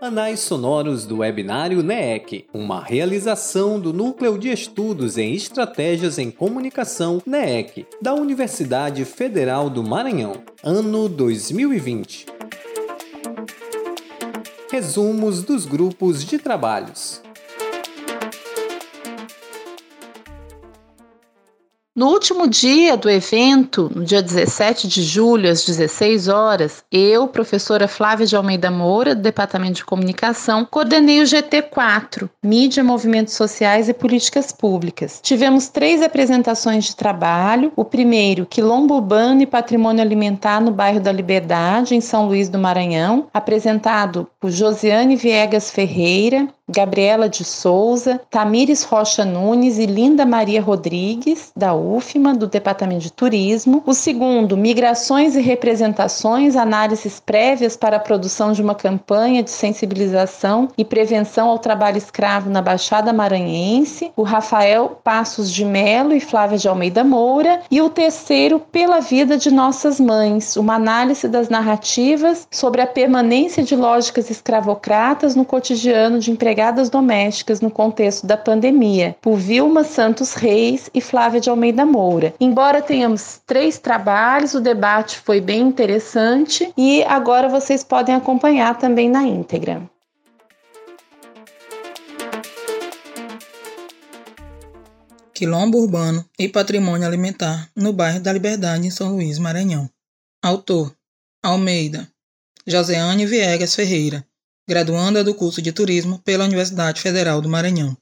Anais sonoros do webinário NEEC, uma realização do Núcleo de Estudos em Estratégias em Comunicação NEEC, da Universidade Federal do Maranhão, ano 2020. Resumos dos grupos de trabalhos. No último dia do evento, no dia 17 de julho, às 16 horas, eu, professora Flávia de Almeida Moura, do Departamento de Comunicação, coordenei o GT4, Mídia, Movimentos Sociais e Políticas Públicas. Tivemos três apresentações de trabalho. O primeiro, Quilombo Urbano e Patrimônio Alimentar no bairro da Liberdade, em São Luís do Maranhão, apresentado por Josiane Viegas Ferreira, Gabriela de Souza, Tamires Rocha Nunes e Linda Maria Rodrigues, da UFMA, do Departamento de Turismo. O segundo, Migrações e Representações, análises prévias para a produção de uma campanha de sensibilização e prevenção ao trabalho escravo na Baixada Maranhense. O Rafael Passos de Melo e Flávia de Almeida Moura. E o terceiro, Pela Vida de Nossas Mães, uma análise das narrativas sobre a permanência de lógicas escravocratas no cotidiano de empregados empregadas domésticas no contexto da pandemia, por Vilma Santos Reis e Flávia de Almeida Moura. Embora tenhamos três trabalhos, o debate foi bem interessante e agora vocês podem acompanhar também na íntegra. Quilombo Urbano e Patrimônio Alimentar, no bairro da Liberdade, em São Luís, Maranhão. Autor: Almeida. Joseane Viegas Ferreira graduanda do curso de Turismo pela Universidade Federal do Maranhão.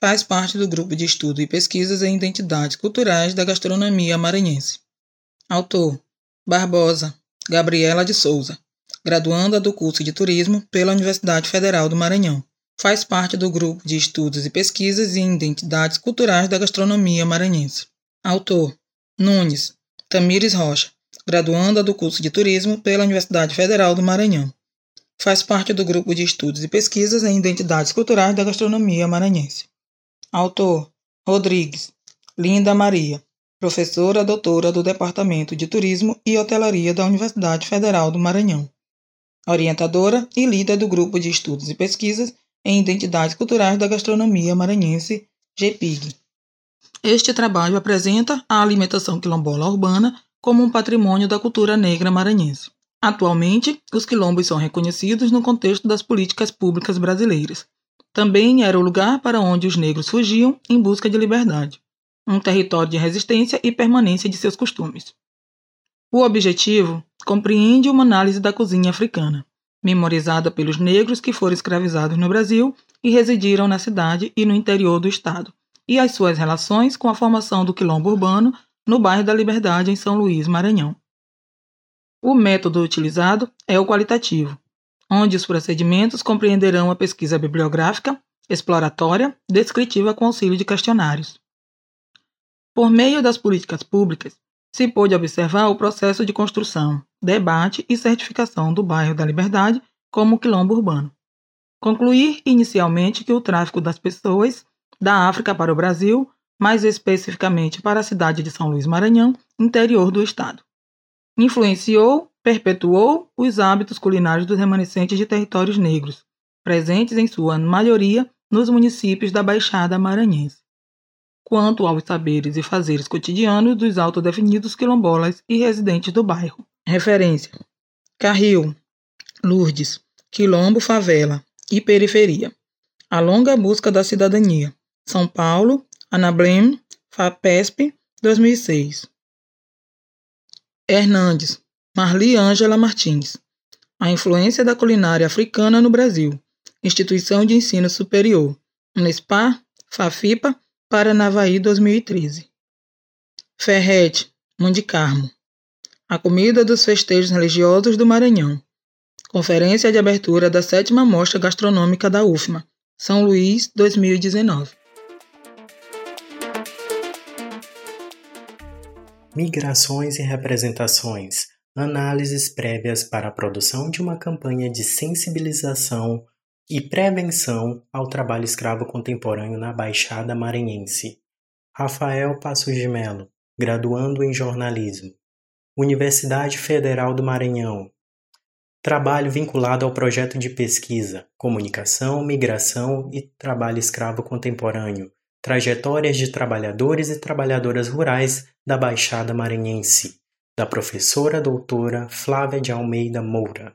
Faz parte do grupo de estudo e pesquisas em identidades culturais da gastronomia maranhense. Autor: Barbosa Gabriela de Souza, graduanda do curso de Turismo pela Universidade Federal do Maranhão. Faz parte do grupo de estudos e pesquisas em identidades culturais da gastronomia maranhense. Autor: Nunes Tamires Rocha, graduanda do curso de Turismo pela Universidade Federal do Maranhão. Faz parte do grupo de estudos e pesquisas em identidades culturais da gastronomia maranhense. Autor: Rodrigues Linda Maria, professora doutora do Departamento de Turismo e Hotelaria da Universidade Federal do Maranhão. Orientadora e líder do grupo de estudos e pesquisas em identidades culturais da gastronomia maranhense, GPIG. Este trabalho apresenta a alimentação quilombola urbana como um patrimônio da cultura negra maranhense. Atualmente, os quilombos são reconhecidos no contexto das políticas públicas brasileiras. Também era o lugar para onde os negros fugiam em busca de liberdade, um território de resistência e permanência de seus costumes. O objetivo compreende uma análise da cozinha africana, memorizada pelos negros que foram escravizados no Brasil e residiram na cidade e no interior do estado, e as suas relações com a formação do quilombo urbano no bairro da Liberdade, em São Luís, Maranhão. O método utilizado é o qualitativo, onde os procedimentos compreenderão a pesquisa bibliográfica, exploratória, descritiva com auxílio de questionários. Por meio das políticas públicas, se pôde observar o processo de construção, debate e certificação do bairro da Liberdade como quilombo urbano. Concluir inicialmente que o tráfico das pessoas da África para o Brasil, mais especificamente para a cidade de São Luís Maranhão, interior do estado, Influenciou, perpetuou os hábitos culinários dos remanescentes de territórios negros, presentes em sua maioria nos municípios da Baixada Maranhense. Quanto aos saberes e fazeres cotidianos dos autodefinidos quilombolas e residentes do bairro. Referência: Carril, Lourdes, Quilombo, Favela e Periferia. A longa busca da cidadania. São Paulo, Anablem, FAPESP, 2006. Hernandes, Marli Ângela Martins. A influência da culinária africana no Brasil. Instituição de Ensino Superior. Unespar, Fafipa, Paranavaí 2013. Ferrete, Mundicarmo. A comida dos festejos religiosos do Maranhão. Conferência de abertura da sétima Mostra Gastronômica da UFMA, São Luís, 2019. Migrações e representações análises prévias para a produção de uma campanha de sensibilização e prevenção ao trabalho escravo contemporâneo na Baixada Maranhense. Rafael Passos de Melo, graduando em jornalismo. Universidade Federal do Maranhão. trabalho vinculado ao projeto de pesquisa Comunicação, Migração e Trabalho Escravo Contemporâneo, Trajetórias de Trabalhadores e Trabalhadoras Rurais da Baixada Maranhense, da professora doutora Flávia de Almeida Moura.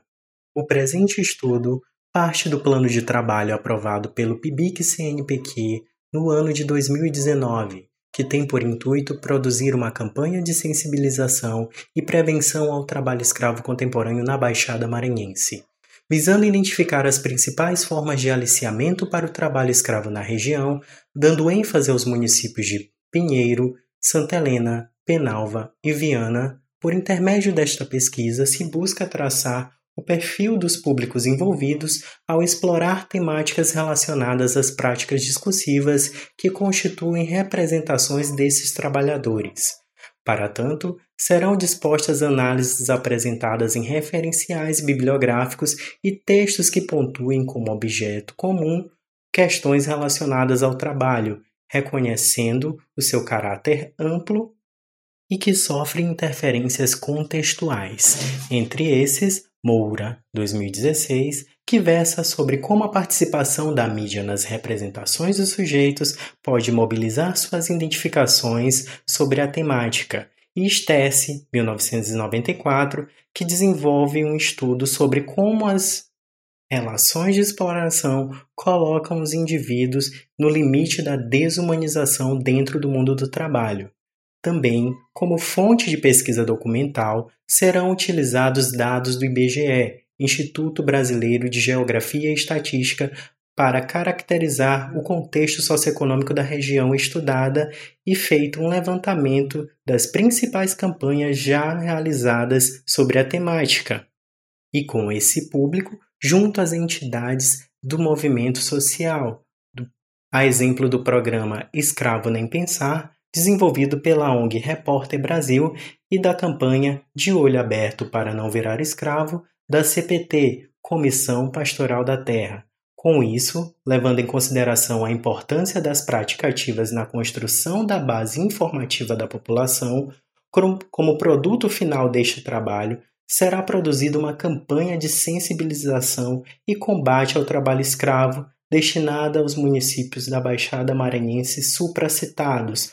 O presente estudo parte do plano de trabalho aprovado pelo PIBIC-CNPq no ano de 2019, que tem por intuito produzir uma campanha de sensibilização e prevenção ao trabalho escravo contemporâneo na Baixada Maranhense, visando identificar as principais formas de aliciamento para o trabalho escravo na região, dando ênfase aos municípios de Pinheiro, Santa Helena, Penalva e Viana. Por intermédio desta pesquisa, se busca traçar o perfil dos públicos envolvidos ao explorar temáticas relacionadas às práticas discursivas que constituem representações desses trabalhadores. Para tanto, serão dispostas análises apresentadas em referenciais bibliográficos e textos que pontuem como objeto comum questões relacionadas ao trabalho, reconhecendo o seu caráter amplo e que sofrem interferências contextuais, entre esses Moura, 2016, que versa sobre como a participação da mídia nas representações dos sujeitos pode mobilizar suas identificações sobre a temática, e Stesse, 1994, que desenvolve um estudo sobre como as relações de exploração colocam os indivíduos no limite da desumanização dentro do mundo do trabalho. Também, como fonte de pesquisa documental, serão utilizados dados do IBGE, Instituto Brasileiro de Geografia e Estatística, para caracterizar o contexto socioeconômico da região estudada e feito um levantamento das principais campanhas já realizadas sobre a temática. E com esse público, junto às entidades do movimento social, a exemplo do programa Escravo Nem Pensar, desenvolvido pela ONG Repórter Brasil e da campanha De Olho Aberto para Não Virar Escravo da CPT, Comissão Pastoral da Terra. Com isso, levando em consideração a importância das práticas ativas na construção da base informativa da população, como produto final deste trabalho, será produzida uma campanha de sensibilização e combate ao trabalho escravo destinada aos municípios da Baixada Maranhense supracitados,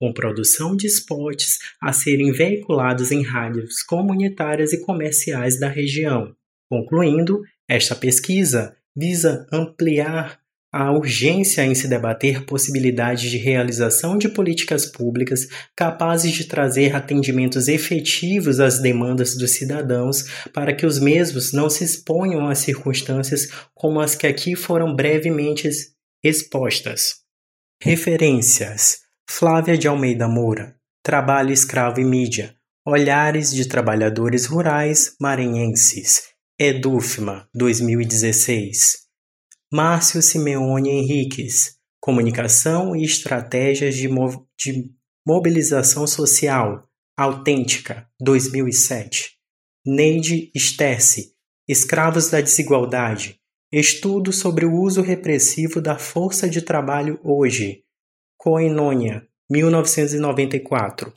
com produção de spots a serem veiculados em rádios comunitárias e comerciais da região. Concluindo, esta pesquisa visa ampliar a urgência em se debater possibilidades de realização de políticas públicas capazes de trazer atendimentos efetivos às demandas dos cidadãos para que os mesmos não se exponham a circunstâncias como as que aqui foram brevemente expostas. Referências Flávia de Almeida Moura, Trabalho Escravo e Mídia, Olhares de Trabalhadores Rurais Maranhenses, Edufma, 2016. Márcio Simeone Henriques, Comunicação e Estratégias de, Mo de Mobilização Social, Autêntica, 2007. Neide Sterce, Escravos da Desigualdade, Estudo sobre o uso repressivo da força de trabalho hoje, Coenônia, 1994.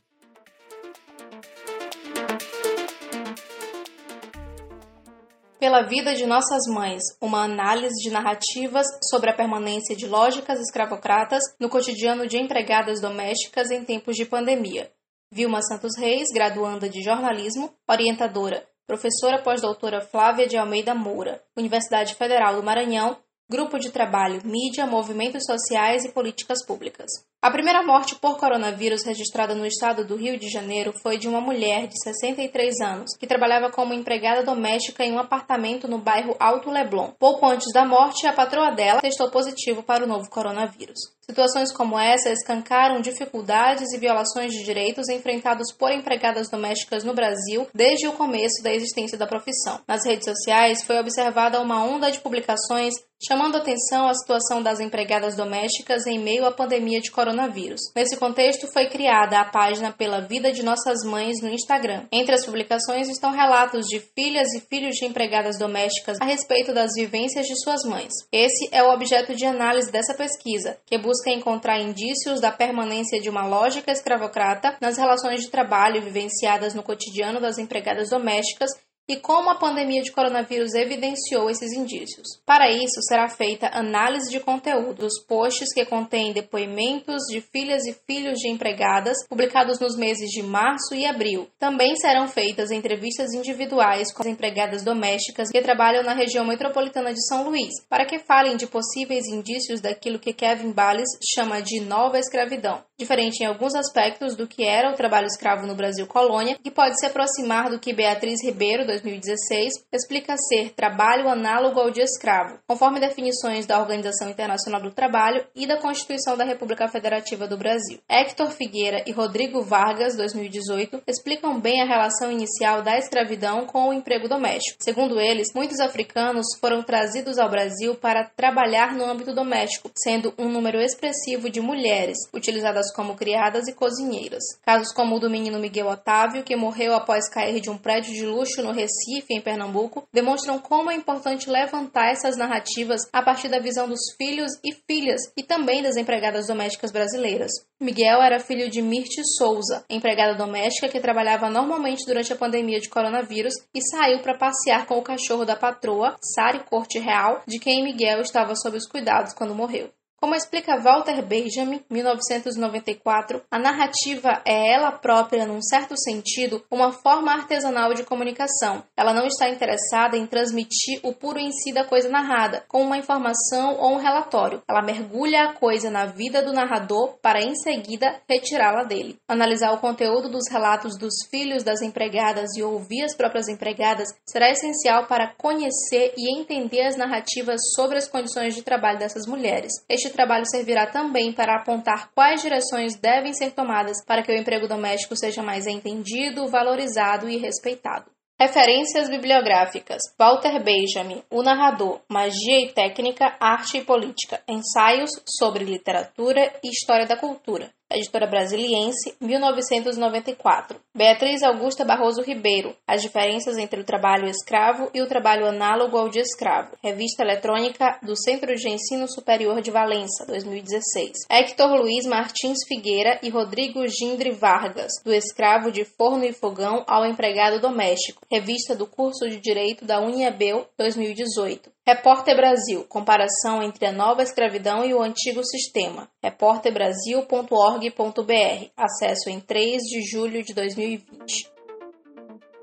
Pela vida de nossas mães, uma análise de narrativas sobre a permanência de lógicas escravocratas no cotidiano de empregadas domésticas em tempos de pandemia. Vilma Santos Reis, graduanda de jornalismo, orientadora, professora pós-doutora Flávia de Almeida Moura, Universidade Federal do Maranhão, Grupo de Trabalho Mídia, Movimentos Sociais e Políticas Públicas. A primeira morte por coronavírus registrada no estado do Rio de Janeiro foi de uma mulher de 63 anos, que trabalhava como empregada doméstica em um apartamento no bairro Alto Leblon. Pouco antes da morte, a patroa dela testou positivo para o novo coronavírus. Situações como essa escancaram dificuldades e violações de direitos enfrentados por empregadas domésticas no Brasil desde o começo da existência da profissão. Nas redes sociais foi observada uma onda de publicações chamando atenção à situação das empregadas domésticas em meio à pandemia de coronavírus. Nesse contexto, foi criada a página Pela Vida de Nossas Mães no Instagram. Entre as publicações estão relatos de filhas e filhos de empregadas domésticas a respeito das vivências de suas mães. Esse é o objeto de análise dessa pesquisa, que busca busca encontrar indícios da permanência de uma lógica escravocrata nas relações de trabalho vivenciadas no cotidiano das empregadas domésticas e como a pandemia de coronavírus evidenciou esses indícios. Para isso, será feita análise de conteúdo dos posts que contêm depoimentos de filhas e filhos de empregadas publicados nos meses de março e abril. Também serão feitas entrevistas individuais com as empregadas domésticas que trabalham na região metropolitana de São Luís, para que falem de possíveis indícios daquilo que Kevin Balles chama de nova escravidão, diferente em alguns aspectos do que era o trabalho escravo no Brasil colônia, que pode se aproximar do que Beatriz Ribeiro 2016, explica ser trabalho análogo ao de escravo, conforme definições da Organização Internacional do Trabalho e da Constituição da República Federativa do Brasil. Hector Figueira e Rodrigo Vargas, 2018, explicam bem a relação inicial da escravidão com o emprego doméstico. Segundo eles, muitos africanos foram trazidos ao Brasil para trabalhar no âmbito doméstico, sendo um número expressivo de mulheres, utilizadas como criadas e cozinheiras. Casos como o do menino Miguel Otávio, que morreu após cair de um prédio de luxo no Recife, em Pernambuco, demonstram como é importante levantar essas narrativas a partir da visão dos filhos e filhas e também das empregadas domésticas brasileiras. Miguel era filho de Mirte Souza, empregada doméstica que trabalhava normalmente durante a pandemia de coronavírus e saiu para passear com o cachorro da patroa, Sari Corte Real, de quem Miguel estava sob os cuidados quando morreu. Como explica Walter Benjamin, 1994, a narrativa é ela própria, num certo sentido, uma forma artesanal de comunicação. Ela não está interessada em transmitir o puro em si da coisa narrada, como uma informação ou um relatório. Ela mergulha a coisa na vida do narrador para em seguida retirá-la dele. Analisar o conteúdo dos relatos dos filhos das empregadas e ouvir as próprias empregadas será essencial para conhecer e entender as narrativas sobre as condições de trabalho dessas mulheres. Este trabalho servirá também para apontar quais direções devem ser tomadas para que o emprego doméstico seja mais entendido, valorizado e respeitado. Referências bibliográficas: Walter Benjamin, O Narrador, Magia e Técnica, Arte e Política, Ensaios sobre Literatura e História da Cultura, Editora Brasiliense, 1994. Beatriz Augusta Barroso Ribeiro, As diferenças entre o trabalho escravo e o trabalho análogo ao de escravo. Revista eletrônica do Centro de Ensino Superior de Valença, 2016. Hector Luiz Martins Figueira e Rodrigo Gindre Vargas, Do escravo de forno e fogão ao empregado doméstico. Revista do curso de Direito da Uniabel, 2018. Repórter Brasil comparação entre a nova escravidão e o antigo sistema. repórterbrasil.org.br. Acesso em 3 de julho de 2020.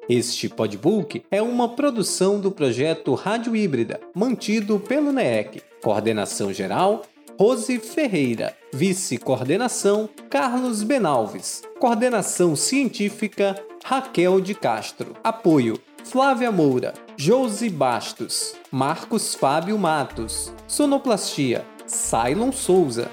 Este podbook é uma produção do projeto Rádio Híbrida, mantido pelo NEEC. Coordenação geral: Rose Ferreira. Vice-coordenação: Carlos Benalves. Coordenação científica: Raquel de Castro. Apoio: Flávia Moura. Josi Bastos, Marcos Fábio Matos, Sonoplastia, Cylon Souza,